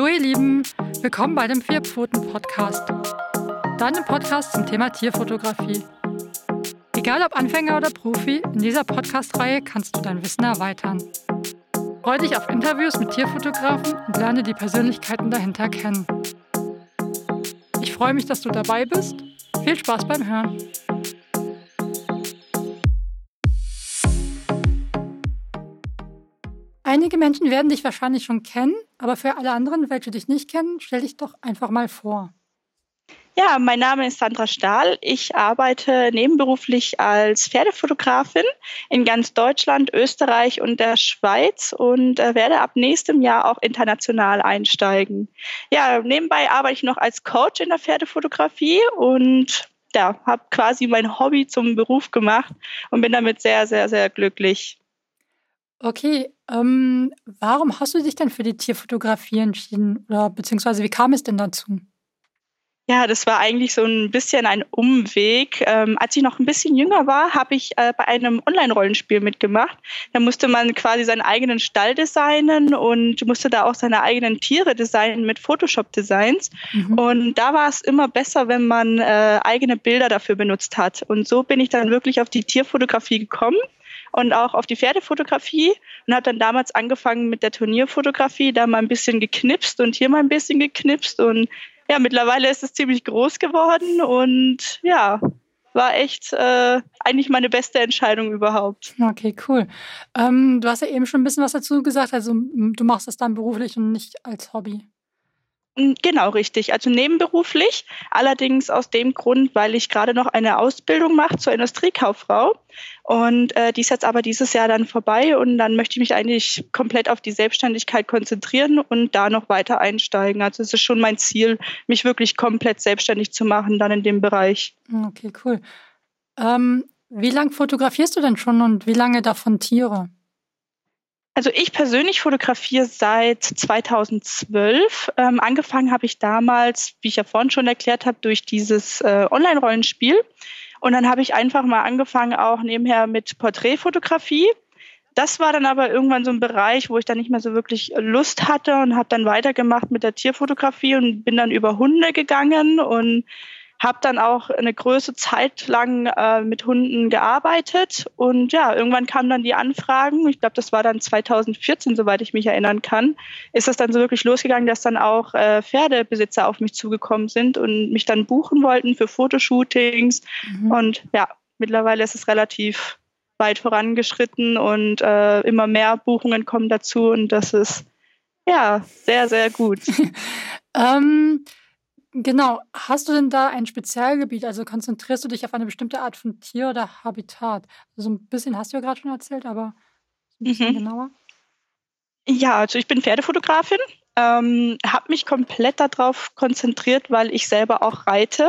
Hallo ihr Lieben, willkommen bei dem Vierpfoten-Podcast. Deinem Podcast zum Thema Tierfotografie. Egal ob Anfänger oder Profi, in dieser Podcast-Reihe kannst du dein Wissen erweitern. Freue dich auf Interviews mit Tierfotografen und lerne die Persönlichkeiten dahinter kennen. Ich freue mich, dass du dabei bist. Viel Spaß beim Hören. Einige Menschen werden dich wahrscheinlich schon kennen, aber für alle anderen, welche dich nicht kennen, stell dich doch einfach mal vor. Ja, mein Name ist Sandra Stahl. Ich arbeite nebenberuflich als Pferdefotografin in ganz Deutschland, Österreich und der Schweiz und äh, werde ab nächstem Jahr auch international einsteigen. Ja, nebenbei arbeite ich noch als Coach in der Pferdefotografie und ja, habe quasi mein Hobby zum Beruf gemacht und bin damit sehr, sehr, sehr glücklich. Okay, ähm, warum hast du dich denn für die Tierfotografie entschieden? Oder beziehungsweise wie kam es denn dazu? Ja, das war eigentlich so ein bisschen ein Umweg. Ähm, als ich noch ein bisschen jünger war, habe ich äh, bei einem Online-Rollenspiel mitgemacht. Da musste man quasi seinen eigenen Stall designen und musste da auch seine eigenen Tiere designen mit Photoshop-Designs. Mhm. Und da war es immer besser, wenn man äh, eigene Bilder dafür benutzt hat. Und so bin ich dann wirklich auf die Tierfotografie gekommen und auch auf die Pferdefotografie und habe dann damals angefangen mit der Turnierfotografie, da mal ein bisschen geknipst und hier mal ein bisschen geknipst und ja, mittlerweile ist es ziemlich groß geworden und ja, war echt äh, eigentlich meine beste Entscheidung überhaupt. Okay, cool. Ähm, du hast ja eben schon ein bisschen was dazu gesagt, also du machst das dann beruflich und nicht als Hobby. Genau, richtig. Also nebenberuflich, allerdings aus dem Grund, weil ich gerade noch eine Ausbildung mache zur Industriekauffrau. Und äh, die ist jetzt aber dieses Jahr dann vorbei und dann möchte ich mich eigentlich komplett auf die Selbstständigkeit konzentrieren und da noch weiter einsteigen. Also es ist schon mein Ziel, mich wirklich komplett selbstständig zu machen, dann in dem Bereich. Okay, cool. Ähm, wie lange fotografierst du denn schon und wie lange davon Tiere? Also ich persönlich fotografiere seit 2012. Ähm, angefangen habe ich damals, wie ich ja vorhin schon erklärt habe, durch dieses äh, Online-Rollenspiel. Und dann habe ich einfach mal angefangen, auch nebenher mit Porträtfotografie. Das war dann aber irgendwann so ein Bereich, wo ich dann nicht mehr so wirklich Lust hatte und habe dann weitergemacht mit der Tierfotografie und bin dann über Hunde gegangen und habe dann auch eine größere Zeit lang äh, mit Hunden gearbeitet und ja, irgendwann kamen dann die Anfragen. Ich glaube, das war dann 2014, soweit ich mich erinnern kann, ist das dann so wirklich losgegangen, dass dann auch äh, Pferdebesitzer auf mich zugekommen sind und mich dann buchen wollten für Fotoshootings. Mhm. Und ja, mittlerweile ist es relativ weit vorangeschritten und äh, immer mehr Buchungen kommen dazu und das ist ja sehr, sehr gut. ähm Genau. Hast du denn da ein Spezialgebiet? Also konzentrierst du dich auf eine bestimmte Art von Tier oder Habitat? So ein bisschen hast du ja gerade schon erzählt, aber ein bisschen mhm. genauer. Ja, also ich bin Pferdefotografin, ähm, habe mich komplett darauf konzentriert, weil ich selber auch reite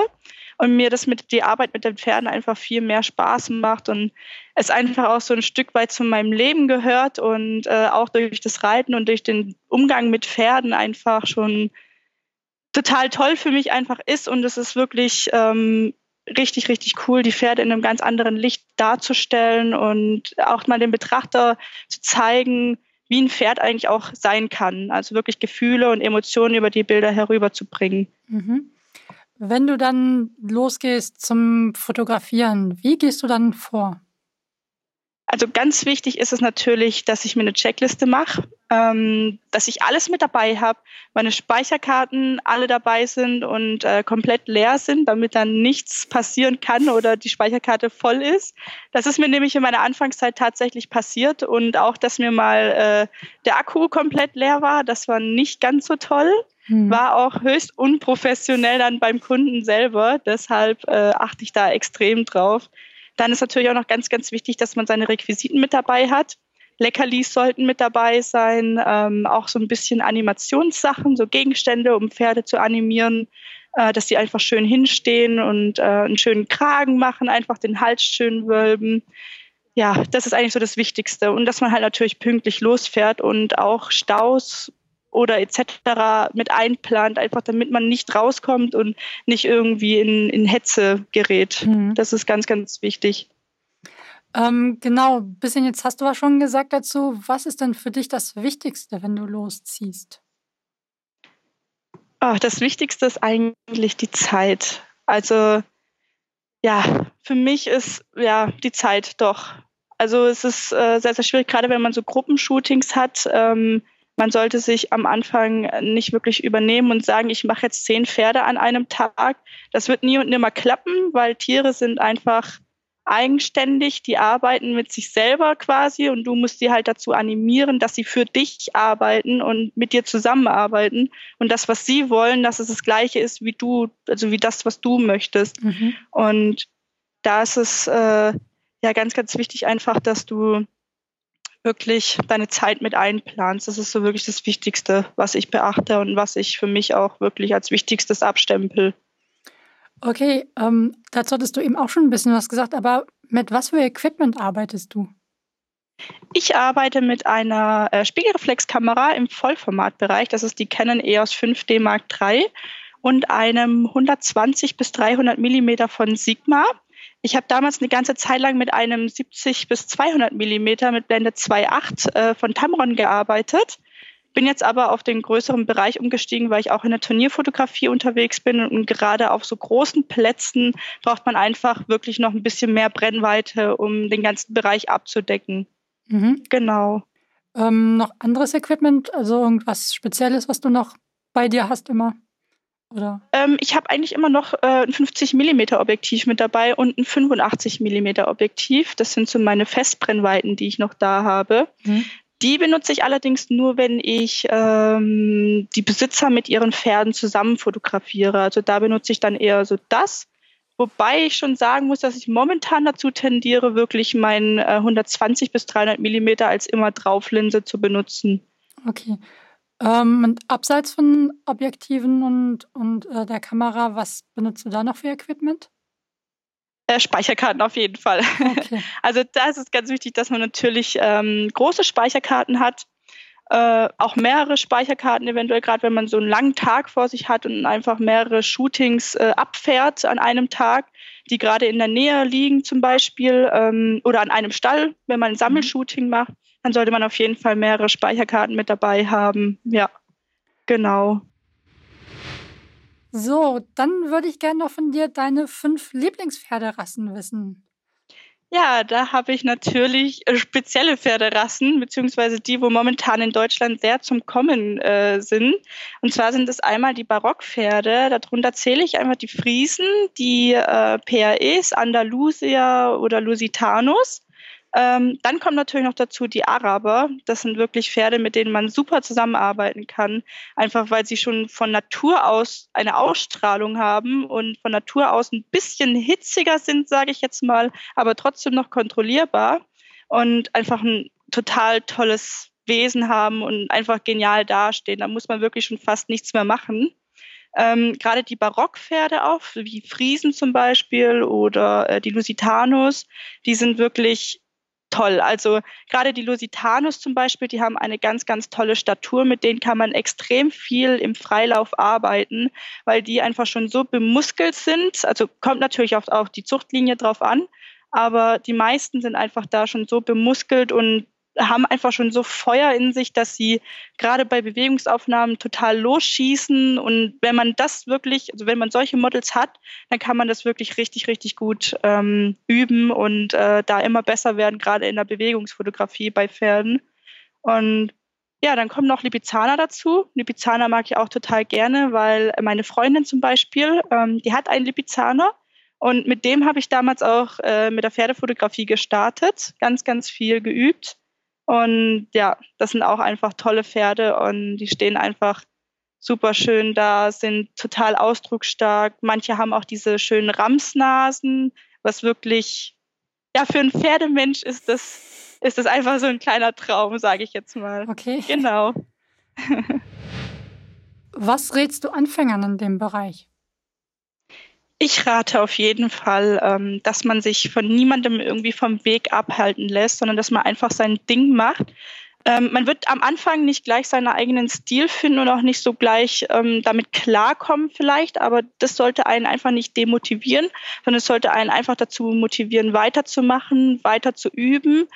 und mir das mit die Arbeit mit den Pferden einfach viel mehr Spaß macht und es einfach auch so ein Stück weit zu meinem Leben gehört und äh, auch durch das Reiten und durch den Umgang mit Pferden einfach schon total toll für mich einfach ist und es ist wirklich ähm, richtig, richtig cool, die Pferde in einem ganz anderen Licht darzustellen und auch mal dem Betrachter zu zeigen, wie ein Pferd eigentlich auch sein kann. Also wirklich Gefühle und Emotionen über die Bilder herüberzubringen. Mhm. Wenn du dann losgehst zum Fotografieren, wie gehst du dann vor? Also ganz wichtig ist es natürlich, dass ich mir eine Checkliste mache, ähm, dass ich alles mit dabei habe, meine Speicherkarten alle dabei sind und äh, komplett leer sind, damit dann nichts passieren kann oder die Speicherkarte voll ist. Das ist mir nämlich in meiner Anfangszeit tatsächlich passiert und auch, dass mir mal äh, der Akku komplett leer war. Das war nicht ganz so toll. Hm. War auch höchst unprofessionell dann beim Kunden selber. Deshalb äh, achte ich da extrem drauf dann ist natürlich auch noch ganz, ganz wichtig, dass man seine Requisiten mit dabei hat. Leckerlis sollten mit dabei sein, ähm, auch so ein bisschen Animationssachen, so Gegenstände, um Pferde zu animieren, äh, dass sie einfach schön hinstehen und äh, einen schönen Kragen machen, einfach den Hals schön wölben. Ja, das ist eigentlich so das Wichtigste. Und dass man halt natürlich pünktlich losfährt und auch Staus oder etc. mit einplant, einfach damit man nicht rauskommt und nicht irgendwie in, in Hetze gerät. Mhm. Das ist ganz, ganz wichtig. Ähm, genau, bisschen jetzt hast du was schon gesagt dazu. Was ist denn für dich das Wichtigste, wenn du losziehst? Oh, das Wichtigste ist eigentlich die Zeit. Also ja, für mich ist ja die Zeit doch. Also es ist äh, sehr, sehr schwierig, gerade wenn man so Gruppenshootings hat. Ähm, man sollte sich am Anfang nicht wirklich übernehmen und sagen, ich mache jetzt zehn Pferde an einem Tag. Das wird nie und nimmer klappen, weil Tiere sind einfach eigenständig, die arbeiten mit sich selber quasi und du musst sie halt dazu animieren, dass sie für dich arbeiten und mit dir zusammenarbeiten und das, was sie wollen, dass es das gleiche ist wie du, also wie das, was du möchtest. Mhm. Und da ist es äh, ja ganz, ganz wichtig einfach, dass du wirklich deine Zeit mit einplanst. Das ist so wirklich das Wichtigste, was ich beachte und was ich für mich auch wirklich als wichtigstes abstempel. Okay, ähm, dazu hattest du eben auch schon ein bisschen was gesagt, aber mit was für Equipment arbeitest du? Ich arbeite mit einer äh, Spiegelreflexkamera im Vollformatbereich. Das ist die Canon EOS 5D Mark III und einem 120 bis 300 Millimeter von Sigma. Ich habe damals eine ganze Zeit lang mit einem 70 bis 200 Millimeter mit Blende 2.8 äh, von Tamron gearbeitet. Bin jetzt aber auf den größeren Bereich umgestiegen, weil ich auch in der Turnierfotografie unterwegs bin und gerade auf so großen Plätzen braucht man einfach wirklich noch ein bisschen mehr Brennweite, um den ganzen Bereich abzudecken. Mhm. Genau. Ähm, noch anderes Equipment, also irgendwas Spezielles, was du noch bei dir hast immer? Oder? Ähm, ich habe eigentlich immer noch äh, ein 50 mm Objektiv mit dabei und ein 85 mm Objektiv. Das sind so meine Festbrennweiten, die ich noch da habe. Mhm. Die benutze ich allerdings nur, wenn ich ähm, die Besitzer mit ihren Pferden zusammen fotografiere. Also da benutze ich dann eher so das. Wobei ich schon sagen muss, dass ich momentan dazu tendiere, wirklich mein äh, 120 bis 300 Millimeter als immer Drauflinse zu benutzen. Okay. Ähm, und abseits von Objektiven und, und äh, der Kamera, was benutzt du da noch für Equipment? Äh, Speicherkarten auf jeden Fall. Okay. Also da ist es ganz wichtig, dass man natürlich ähm, große Speicherkarten hat, äh, auch mehrere Speicherkarten, eventuell gerade wenn man so einen langen Tag vor sich hat und einfach mehrere Shootings äh, abfährt an einem Tag, die gerade in der Nähe liegen zum Beispiel ähm, oder an einem Stall, wenn man ein mhm. Sammelshooting macht, dann sollte man auf jeden Fall mehrere Speicherkarten mit dabei haben. Ja, genau. So, dann würde ich gerne noch von dir deine fünf Lieblingspferderassen wissen. Ja, da habe ich natürlich äh, spezielle Pferderassen, beziehungsweise die, wo momentan in Deutschland sehr zum Kommen äh, sind. Und zwar sind es einmal die Barockpferde. Darunter zähle ich einfach die Friesen, die äh, PAEs, Andalusia oder Lusitanus. Ähm, dann kommt natürlich noch dazu die Araber. Das sind wirklich Pferde, mit denen man super zusammenarbeiten kann, einfach weil sie schon von Natur aus eine Ausstrahlung haben und von Natur aus ein bisschen hitziger sind, sage ich jetzt mal, aber trotzdem noch kontrollierbar und einfach ein total tolles Wesen haben und einfach genial dastehen. Da muss man wirklich schon fast nichts mehr machen. Ähm, Gerade die Barockpferde auch, wie Friesen zum Beispiel oder äh, die Lusitanus, die sind wirklich toll. Also gerade die Lusitanus zum Beispiel, die haben eine ganz, ganz tolle Statur, mit denen kann man extrem viel im Freilauf arbeiten, weil die einfach schon so bemuskelt sind. Also kommt natürlich auch auf die Zuchtlinie drauf an, aber die meisten sind einfach da schon so bemuskelt und haben einfach schon so Feuer in sich, dass sie gerade bei Bewegungsaufnahmen total losschießen. Und wenn man das wirklich, also wenn man solche Models hat, dann kann man das wirklich richtig, richtig gut ähm, üben und äh, da immer besser werden, gerade in der Bewegungsfotografie bei Pferden. Und ja, dann kommen noch Lipizzaner dazu. Lipizzaner mag ich auch total gerne, weil meine Freundin zum Beispiel, ähm, die hat einen Lipizzaner. Und mit dem habe ich damals auch äh, mit der Pferdefotografie gestartet, ganz, ganz viel geübt. Und ja, das sind auch einfach tolle Pferde und die stehen einfach super schön da, sind total ausdrucksstark. Manche haben auch diese schönen Ramsnasen, was wirklich, ja, für einen Pferdemensch ist das, ist das einfach so ein kleiner Traum, sage ich jetzt mal. Okay. Genau. was rätst du Anfängern in dem Bereich? Ich rate auf jeden Fall, ähm, dass man sich von niemandem irgendwie vom Weg abhalten lässt, sondern dass man einfach sein Ding macht. Ähm, man wird am Anfang nicht gleich seinen eigenen Stil finden und auch nicht so gleich ähm, damit klarkommen vielleicht, aber das sollte einen einfach nicht demotivieren, sondern es sollte einen einfach dazu motivieren, weiterzumachen, weiter zu üben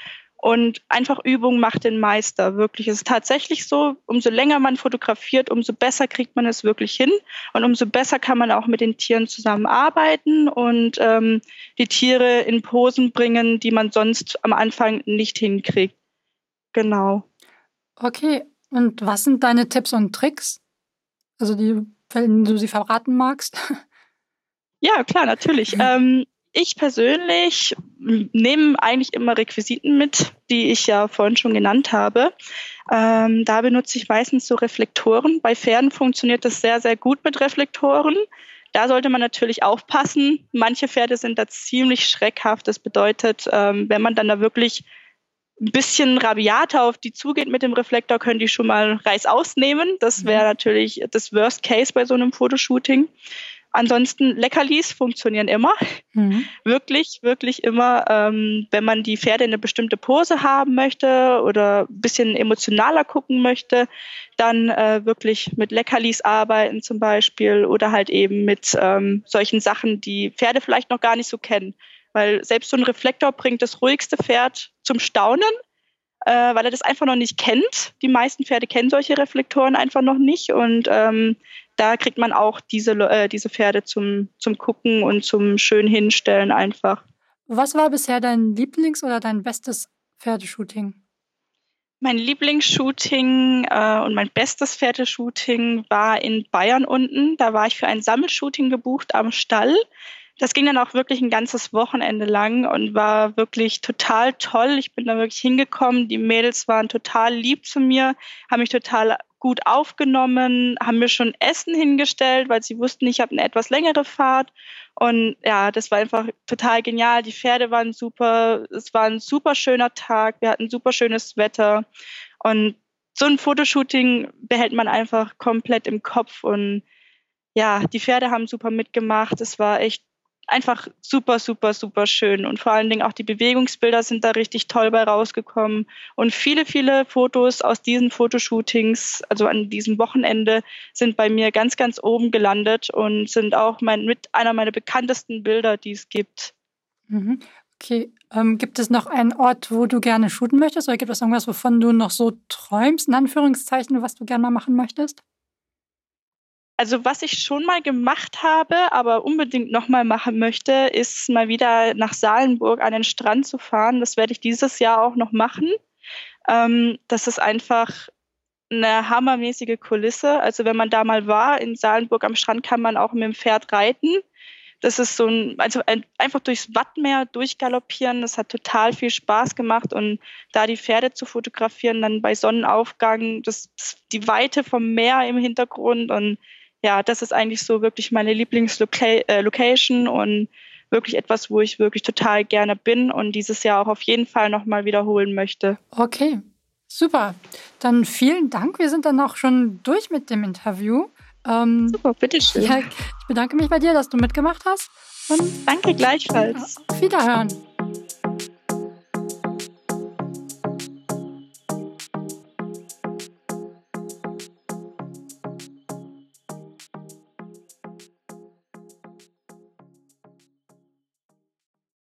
Und einfach Übung macht den Meister, wirklich. Es ist tatsächlich so, umso länger man fotografiert, umso besser kriegt man es wirklich hin. Und umso besser kann man auch mit den Tieren zusammenarbeiten und ähm, die Tiere in Posen bringen, die man sonst am Anfang nicht hinkriegt. Genau. Okay, und was sind deine Tipps und Tricks? Also die, wenn du sie verraten magst? Ja, klar, natürlich. Ähm, ich persönlich nehme eigentlich immer Requisiten mit, die ich ja vorhin schon genannt habe. Ähm, da benutze ich meistens so Reflektoren. Bei Pferden funktioniert das sehr, sehr gut mit Reflektoren. Da sollte man natürlich aufpassen. Manche Pferde sind da ziemlich schreckhaft. Das bedeutet, ähm, wenn man dann da wirklich ein bisschen rabiater auf die zugeht mit dem Reflektor, können die schon mal Reiß ausnehmen. Das wäre mhm. natürlich das Worst Case bei so einem Fotoshooting. Ansonsten Leckerlis funktionieren immer. Mhm. Wirklich, wirklich immer. Ähm, wenn man die Pferde in eine bestimmte Pose haben möchte oder ein bisschen emotionaler gucken möchte, dann äh, wirklich mit Leckerlis arbeiten zum Beispiel oder halt eben mit ähm, solchen Sachen, die Pferde vielleicht noch gar nicht so kennen. Weil selbst so ein Reflektor bringt das ruhigste Pferd zum Staunen, äh, weil er das einfach noch nicht kennt. Die meisten Pferde kennen solche Reflektoren einfach noch nicht und ähm, da kriegt man auch diese, äh, diese Pferde zum, zum Gucken und zum schön hinstellen einfach. Was war bisher dein Lieblings- oder dein bestes Pferdeshooting? Mein Lieblingsshooting äh, und mein bestes Pferdeshooting war in Bayern unten. Da war ich für ein Sammelshooting gebucht am Stall. Das ging dann auch wirklich ein ganzes Wochenende lang und war wirklich total toll. Ich bin da wirklich hingekommen. Die Mädels waren total lieb zu mir, haben mich total gut aufgenommen, haben mir schon Essen hingestellt, weil sie wussten, ich habe eine etwas längere Fahrt. Und ja, das war einfach total genial. Die Pferde waren super. Es war ein super schöner Tag. Wir hatten super schönes Wetter. Und so ein Fotoshooting behält man einfach komplett im Kopf. Und ja, die Pferde haben super mitgemacht. Es war echt einfach super, super, super schön. Und vor allen Dingen auch die Bewegungsbilder sind da richtig toll bei rausgekommen. Und viele, viele Fotos aus diesen Fotoshootings, also an diesem Wochenende, sind bei mir ganz, ganz oben gelandet und sind auch mein, mit einer meiner bekanntesten Bilder, die es gibt. Mhm. Okay, ähm, gibt es noch einen Ort, wo du gerne shooten möchtest? Oder gibt es irgendwas, wovon du noch so träumst, in Anführungszeichen, was du gerne mal machen möchtest? Also was ich schon mal gemacht habe, aber unbedingt nochmal machen möchte, ist mal wieder nach Salenburg an den Strand zu fahren. Das werde ich dieses Jahr auch noch machen. Ähm, das ist einfach eine hammermäßige Kulisse. Also wenn man da mal war, in Salenburg am Strand kann man auch mit dem Pferd reiten. Das ist so ein, also ein, einfach durchs Wattmeer durchgaloppieren. Das hat total viel Spaß gemacht und da die Pferde zu fotografieren, dann bei Sonnenaufgang, das, die Weite vom Meer im Hintergrund und ja, das ist eigentlich so wirklich meine Lieblingslocation äh, und wirklich etwas, wo ich wirklich total gerne bin und dieses Jahr auch auf jeden Fall nochmal wiederholen möchte. Okay, super. Dann vielen Dank. Wir sind dann auch schon durch mit dem Interview. Ähm, super, bitteschön. Ja, ich bedanke mich bei dir, dass du mitgemacht hast. Und Danke gleichfalls. Auf Wiederhören.